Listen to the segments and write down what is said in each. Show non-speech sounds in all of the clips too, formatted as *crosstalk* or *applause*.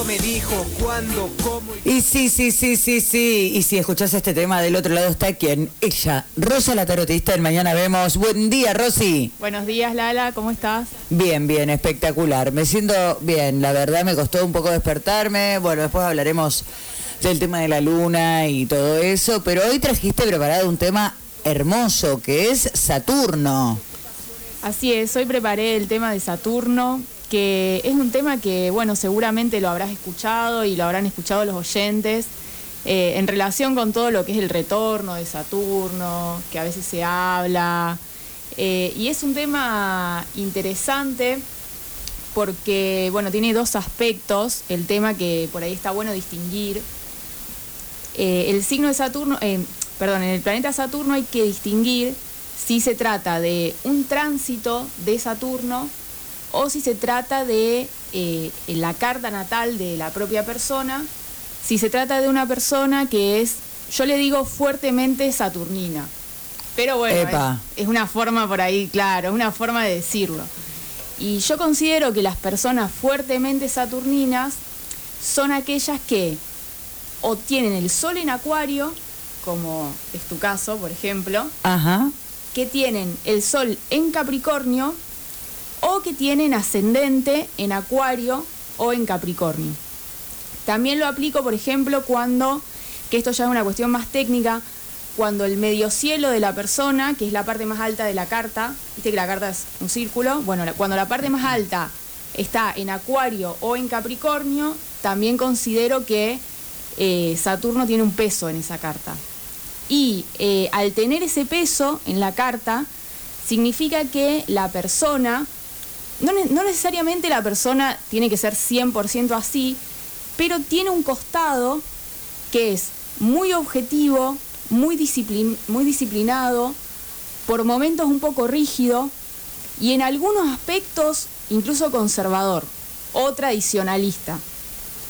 tiempo me dijo cuándo, cómo y... sí, sí, sí, sí, sí. Y si escuchás este tema, del otro lado está quien? Ella, Rosa la tarotista. El mañana vemos. Buen día, Rosy. Buenos días, Lala. ¿Cómo estás? Bien, bien, espectacular. Me siento bien. La verdad me costó un poco despertarme. Bueno, después hablaremos del tema de la luna y todo eso. Pero hoy trajiste preparado un tema hermoso que es Saturno. Así es, hoy preparé el tema de Saturno, que es un tema que, bueno, seguramente lo habrás escuchado y lo habrán escuchado los oyentes, eh, en relación con todo lo que es el retorno de Saturno, que a veces se habla. Eh, y es un tema interesante porque, bueno, tiene dos aspectos, el tema que por ahí está bueno distinguir. Eh, el signo de Saturno, perdón, en el planeta Saturno hay que distinguir si se trata de un tránsito de Saturno o si se trata de eh, la carta natal de la propia persona, si se trata de una persona que es, yo le digo fuertemente saturnina. Pero bueno, es, una forma por ahí, claro, es una forma de decirlo. Y yo considero que las personas fuertemente saturninas son aquellas que o tienen el sol en acuario, como es tu caso, por ejemplo, que tienen el sol en Capricornio o que tienen ascendente en Acuario o en Capricornio. También lo aplico, por ejemplo, cuando, que esto ya es una cuestión más técnica, cuando el medio cielo de la persona, que es la parte más alta de la carta, viste que la carta es un círculo, bueno, cuando la parte más alta está en Acuario o en Capricornio, también considero que eh, Saturno tiene un peso en esa carta. Y eh, al tener ese peso en la carta, significa que la persona no, necesariamente la persona tiene que ser 100% así, pero tiene un costado que es muy objetivo, muy, muy disciplinado, por momentos un poco rígido y en algunos aspectos incluso conservador o tradicionalista.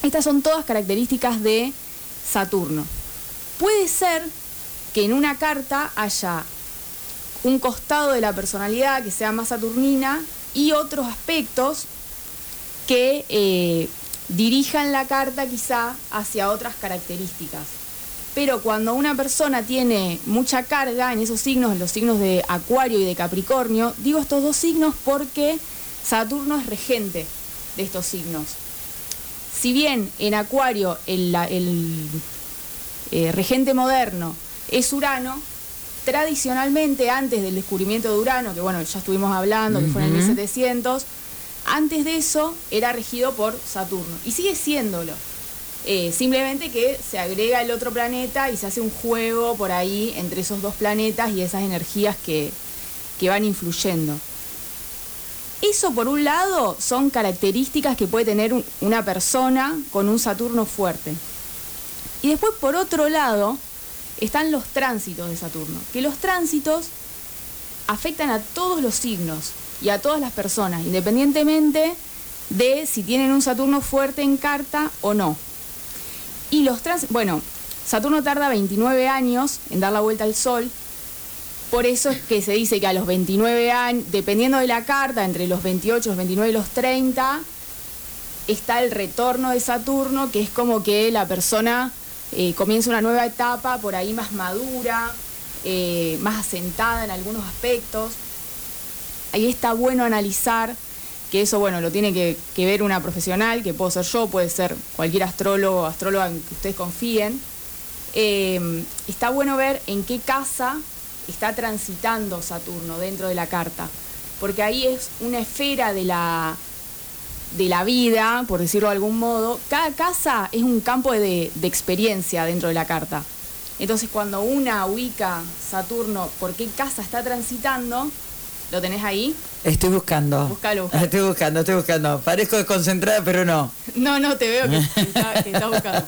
Estas son todas características de Saturno. Puede ser que en una carta haya un costado de la personalidad que sea más saturnina y otros aspectos que eh, dirijan la carta quizá hacia otras características. Pero cuando una persona tiene mucha carga en esos signos, en los signos de Acuario y de Capricornio, digo estos dos signos porque Saturno es regente de estos signos. Si bien en Acuario el, eh, regente moderno es Urano, tradicionalmente antes del descubrimiento de Urano, que bueno, ya estuvimos hablando, que fue en el 1700, antes de eso era regido por Saturno y sigue siéndolo. Eh, simplemente que se agrega el otro planeta y se hace un juego por ahí entre esos dos planetas y esas energías que, que van influyendo. Eso por un lado son características que puede tener una persona con un Saturno fuerte. Y después por otro lado, están los tránsitos de Saturno, que los tránsitos afectan a todos los signos y a todas las personas, independientemente de si tienen un Saturno fuerte en carta o no. Y los tránsitos, bueno, Saturno tarda 29 años en dar la vuelta al Sol, por eso es que se dice que a los 29 años, dependiendo de la carta, entre los 28, los 29 y los 30, está el retorno de Saturno, que es como que la persona eh, comienza una nueva etapa por ahí más madura, eh, más asentada en algunos aspectos. Ahí está bueno analizar que eso, bueno, lo tiene que, ver una profesional, que puedo ser yo, puede ser cualquier astrólogo o astróloga en que ustedes confíen. Eh, está bueno ver en qué casa está transitando Saturno dentro de la carta, porque ahí es una esfera de la, de la vida, por decirlo de algún modo, cada casa es un campo de, experiencia dentro de la carta. Entonces cuando una ubica Saturno por qué casa está transitando, ¿lo tenés ahí? Estoy buscando. Búscalo, *laughs* Estoy buscando, estoy buscando. Parezco desconcentrada, pero no. *laughs* No, no, te veo *laughs* que, está, buscando.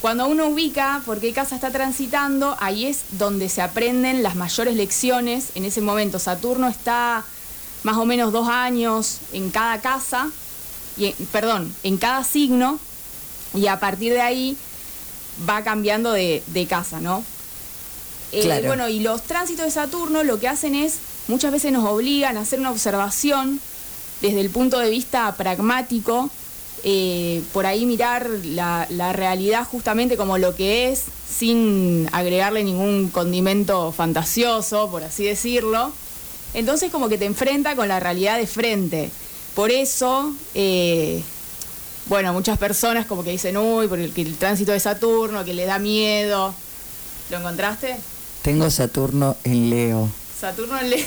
Cuando uno ubica por qué casa está transitando, ahí es donde se aprenden las mayores lecciones. En ese momento Saturno está más o menos dos años en cada casa y, perdón, en cada signo y a partir de ahí va cambiando de, casa, ¿no? Eh, bueno, y los tránsitos de Saturno lo que hacen es, muchas veces nos obligan a hacer una observación desde el punto de vista pragmático eh, por ahí mirar la, la realidad justamente como lo que es, sin agregarle ningún condimento fantasioso, por así decirlo. Entonces como que te enfrenta con la realidad de frente. Por eso, eh, bueno, muchas personas como que dicen, uy, por el, que el tránsito de Saturno, que le da miedo. ¿Lo encontraste? Tengo Saturno en Leo. Saturno en Leo.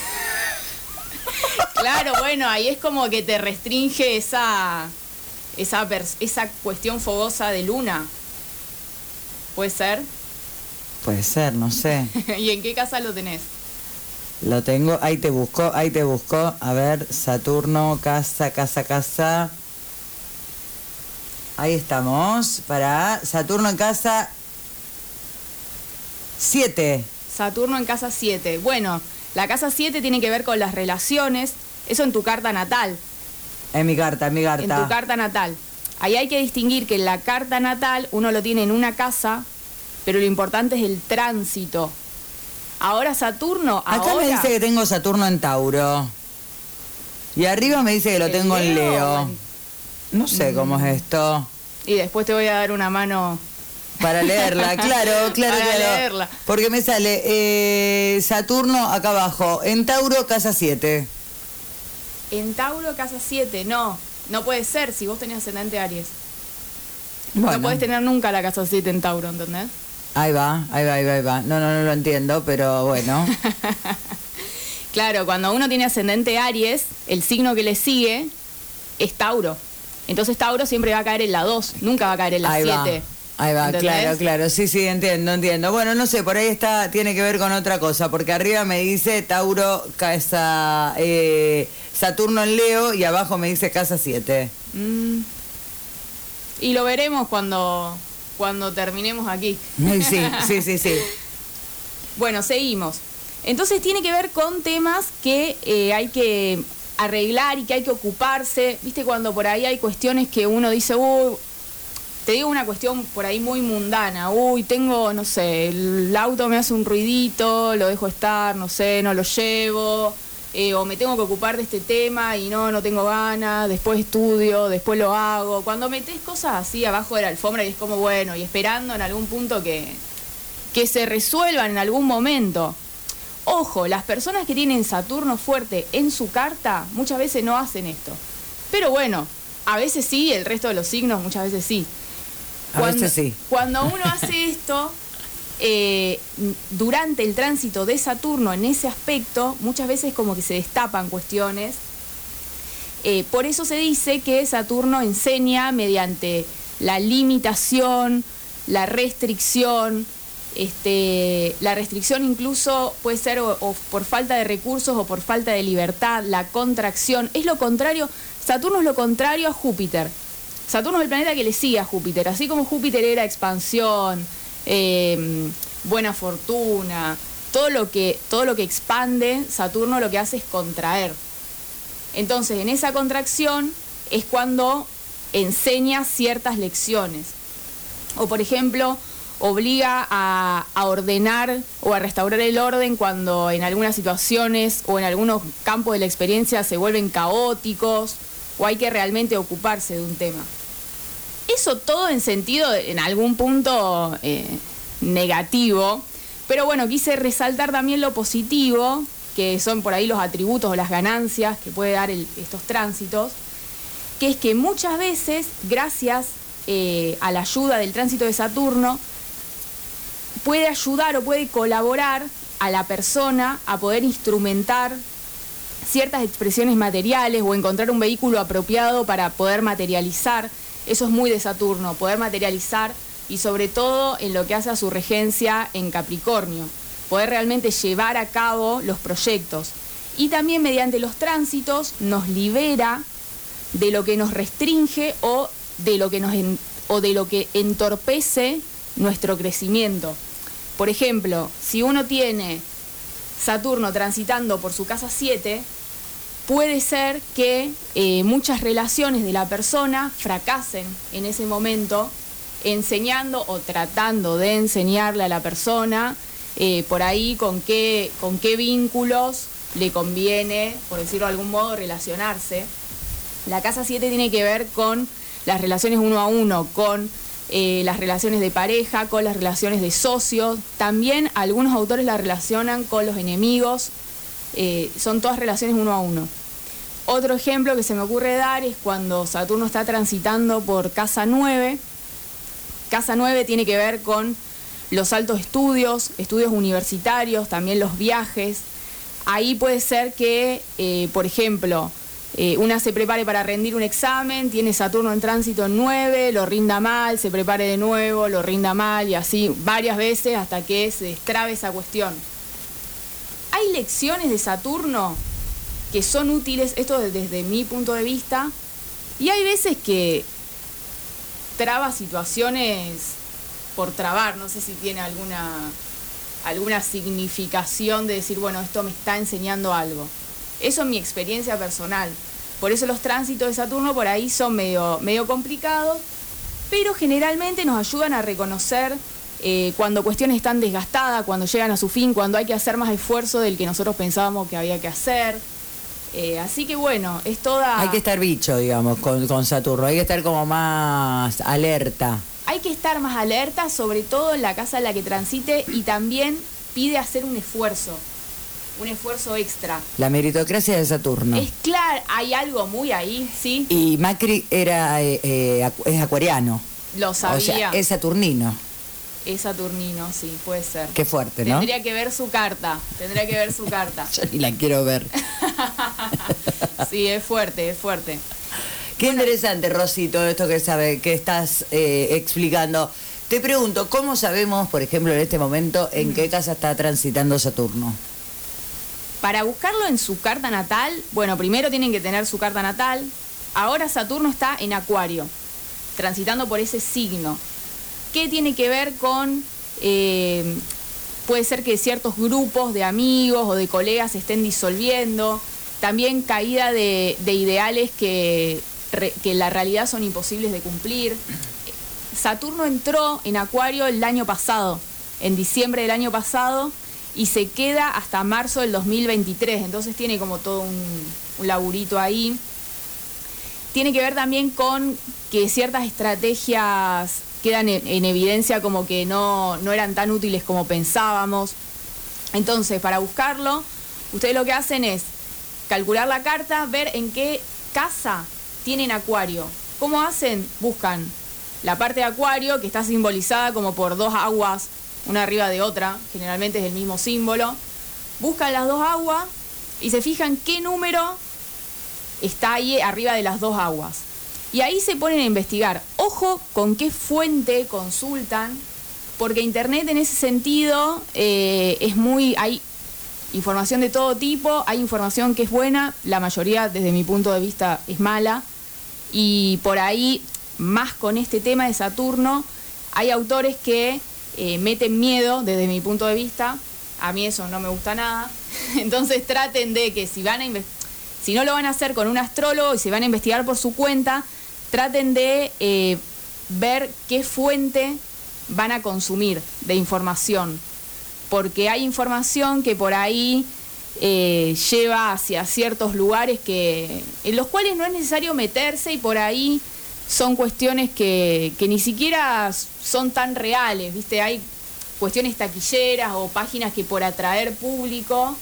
*laughs* claro, bueno, ahí es como que te restringe esa, esa, esa cuestión fogosa de luna. ¿Puede ser? Puede ser, no sé. *laughs* ¿Y en qué casa lo tenés? Lo tengo, ahí te busco, ahí te busco. A ver, Saturno, casa, casa, casa. Ahí estamos. Para Saturno en casa 7. Saturno en casa 7. Bueno, la casa 7 tiene que ver con las relaciones. Eso en tu carta natal. En mi carta, en mi carta. En tu carta natal. Ahí hay que distinguir que en la carta natal uno lo tiene en una casa, pero lo importante es el tránsito. Ahora Saturno, Acá ahora, me dice que tengo Saturno en Tauro. Y arriba me dice que lo ¿En tengo en Leo? No sé cómo Mm. es esto. y después te voy a dar una mano. Para leerla, *laughs* claro, claro, Para claro. leerla. Porque me sale eh, Saturno acá abajo, en Tauro, casa 7. En Tauro, casa 7, no. No puede ser si vos tenés ascendente Aries. Bueno, No podés tener nunca la casa 7 en Tauro, ¿entendés? Ahí va, ahí va, ahí va, ahí va. No, no, no lo entiendo, pero bueno. *laughs* Claro, cuando uno tiene ascendente Aries, el signo que le sigue es Tauro. Entonces Tauro siempre va a caer en la 2, nunca va a caer en la ahí 7. va. Ahí va, ¿Entendés? claro, claro. Sí, sí, entiendo, entiendo. Bueno, no sé, por ahí está, tiene que ver con otra cosa, porque arriba me dice Tauro, casa, eh, Saturno en Leo, y abajo me dice casa 7. Mm. Y lo veremos cuando, cuando terminemos aquí. *laughs* Sí, sí, sí, sí. Bueno, seguimos. Entonces tiene que ver con temas que eh, hay que arreglar y que hay que ocuparse. Viste cuando por ahí hay cuestiones que uno dice, uy, te digo una cuestión por ahí muy mundana, uy, tengo, no sé, el auto me hace un ruidito, lo dejo estar, no sé, no lo llevo, eh, o me tengo que ocupar de este tema y no, no tengo ganas, después estudio, después lo hago. Cuando metes cosas así abajo de la alfombra y es como, bueno, y esperando en algún punto que, que se resuelvan en algún momento. Ojo, las personas que tienen Saturno fuerte en su carta muchas veces no hacen esto. Pero bueno, a veces sí, el resto de los signos muchas veces sí. A veces sí. Cuando uno hace esto, *laughs* eh, durante el tránsito de Saturno en ese aspecto, muchas veces como que se destapan cuestiones. Eh, por eso se dice que Saturno enseña mediante la limitación, la restricción, este, la restricción incluso puede ser o, por falta de recursos o por falta de libertad, la contracción. Es lo contrario, Saturno es lo contrario a Júpiter. Saturno es el planeta que le sigue a Júpiter, así como Júpiter era expansión, eh, buena fortuna, todo lo, que, todo lo que expande, Saturno lo que hace es contraer. Entonces, en esa contracción es cuando enseña ciertas lecciones. O, por ejemplo, obliga a, a ordenar o a restaurar el orden cuando en algunas situaciones o en algunos campos de la experiencia se vuelven caóticos o hay que realmente ocuparse de un tema. Eso todo en sentido, en algún punto eh, negativo, pero bueno, quise resaltar también lo positivo, que son por ahí los atributos o las ganancias que puede dar estos tránsitos, que es que muchas veces, gracias eh, a la ayuda del tránsito de Saturno, puede ayudar o puede colaborar a la persona a poder instrumentar ciertas expresiones materiales o encontrar un vehículo apropiado para poder materializar. Eso es muy de Saturno, poder materializar y sobre todo en lo que hace a su regencia en Capricornio, poder realmente llevar a cabo los proyectos. Y también mediante los tránsitos nos libera de lo que nos restringe o de lo que nos o de lo que entorpece nuestro crecimiento. Por ejemplo, si uno tiene Saturno transitando por su casa 7, puede ser que eh, muchas relaciones de la persona fracasen en ese momento, enseñando o tratando de enseñarle a la persona eh, por ahí con qué, con qué vínculos le conviene, por decirlo de algún modo, relacionarse. La casa 7 tiene que ver con las relaciones uno a uno, con eh, las relaciones de pareja, con las relaciones de socios. También algunos autores la relacionan con los enemigos. Son todas relaciones uno a uno. Otro ejemplo que se me ocurre dar es cuando Saturno está transitando por casa 9. Casa 9 tiene que ver con los altos estudios, estudios universitarios, también los viajes. Ahí puede ser que, eh, por ejemplo, eh, una se prepare para rendir un examen, tiene Saturno en tránsito en 9, lo rinda mal, se prepare de nuevo, lo rinda mal y así varias veces hasta que se destrabe esa cuestión. Hay lecciones de Saturno que son útiles, esto desde mi punto de vista, y hay veces que traba situaciones por trabar, no sé si tiene alguna, alguna significación de decir, bueno, esto me está enseñando algo. Eso es mi experiencia personal. Por eso los tránsitos de Saturno por ahí son medio, medio complicados, pero generalmente nos ayudan a reconocer eh, cuando cuestiones están desgastadas, cuando llegan a su fin, cuando hay que hacer más esfuerzo del que nosotros pensábamos que había que hacer. Eh, así que bueno, es toda... Hay que estar bicho, digamos, con, con Saturno, hay que estar como más alerta. Hay que estar más alerta, sobre todo en la casa en la que transite y también pide hacer un esfuerzo un esfuerzo extra. La meritocracia de Saturno. Es claro, hay algo muy ahí, ¿sí? Y Macri era eh, eh, es acuariano. Lo sabía. O sea, es saturnino. Es saturnino, sí, puede ser. Qué fuerte, ¿no? Tendría que ver su carta, tendría que ver su carta. *laughs* Yo ni la quiero ver. *laughs* sí, es fuerte, es fuerte. Qué interesante, Rosito, esto que sabe, que estás eh, explicando. Te pregunto, ¿cómo sabemos, por ejemplo, en este momento, en qué casa está transitando Saturno? Para buscarlo en su carta natal, bueno, primero tienen que tener su carta natal. Ahora Saturno está en Acuario, transitando por ese signo. ¿Qué tiene que ver con... Eh, puede ser que ciertos grupos de amigos o de colegas se estén disolviendo. También caída de, ideales que, la realidad son imposibles de cumplir. Saturno entró en Acuario el año pasado, en diciembre del año pasado, y se queda hasta marzo del 2023, entonces tiene como todo un, laburito ahí. Tiene que ver también con que ciertas estrategias quedan en, evidencia como que no, no eran tan útiles como pensábamos. Entonces, para buscarlo, ustedes lo que hacen es calcular la carta, ver en qué casa tienen acuario. ¿Cómo hacen? Buscan la parte de acuario, que está simbolizada como por dos aguas una arriba de otra, generalmente es el mismo símbolo, buscan las dos aguas y se fijan qué número está ahí arriba de las dos aguas. Y ahí se ponen a investigar. Ojo con qué fuente consultan, porque Internet en ese sentido eh, es muy... Hay información de todo tipo, hay información que es buena, la mayoría desde mi punto de vista es mala, y por ahí, más con este tema de Saturno, hay autores que eh, meten miedo desde mi punto de vista. A mí eso no me gusta nada. *laughs* Entonces traten de que si van a si no lo van a hacer con un astrólogo y se van a investigar por su cuenta, traten de eh, ver qué fuente van a consumir de información. Porque hay información que por ahí eh, lleva hacia ciertos lugares que, en los cuales no es necesario meterse y por ahí son cuestiones que, que ni siquiera son tan reales, ¿viste? Hay cuestiones taquilleras o páginas que por atraer público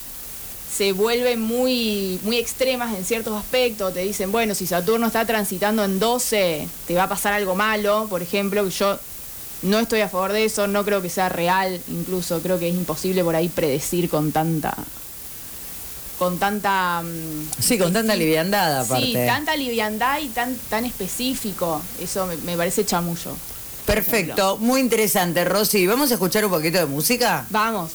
se vuelven muy, muy extremas en ciertos aspectos. Te dicen, bueno, si Saturno está transitando en 12, te va a pasar algo malo, por ejemplo, que yo no estoy a favor de eso, no creo que sea real, incluso creo que es imposible por ahí predecir con tanta con tanta... Mm, sí, con tanta liviandad aparte. Sí, tanta liviandad y tan, tan específico. Eso me, parece chamullo. Perfecto, muy interesante, Rosy. ¿Vamos a escuchar un poquito de música? Vamos.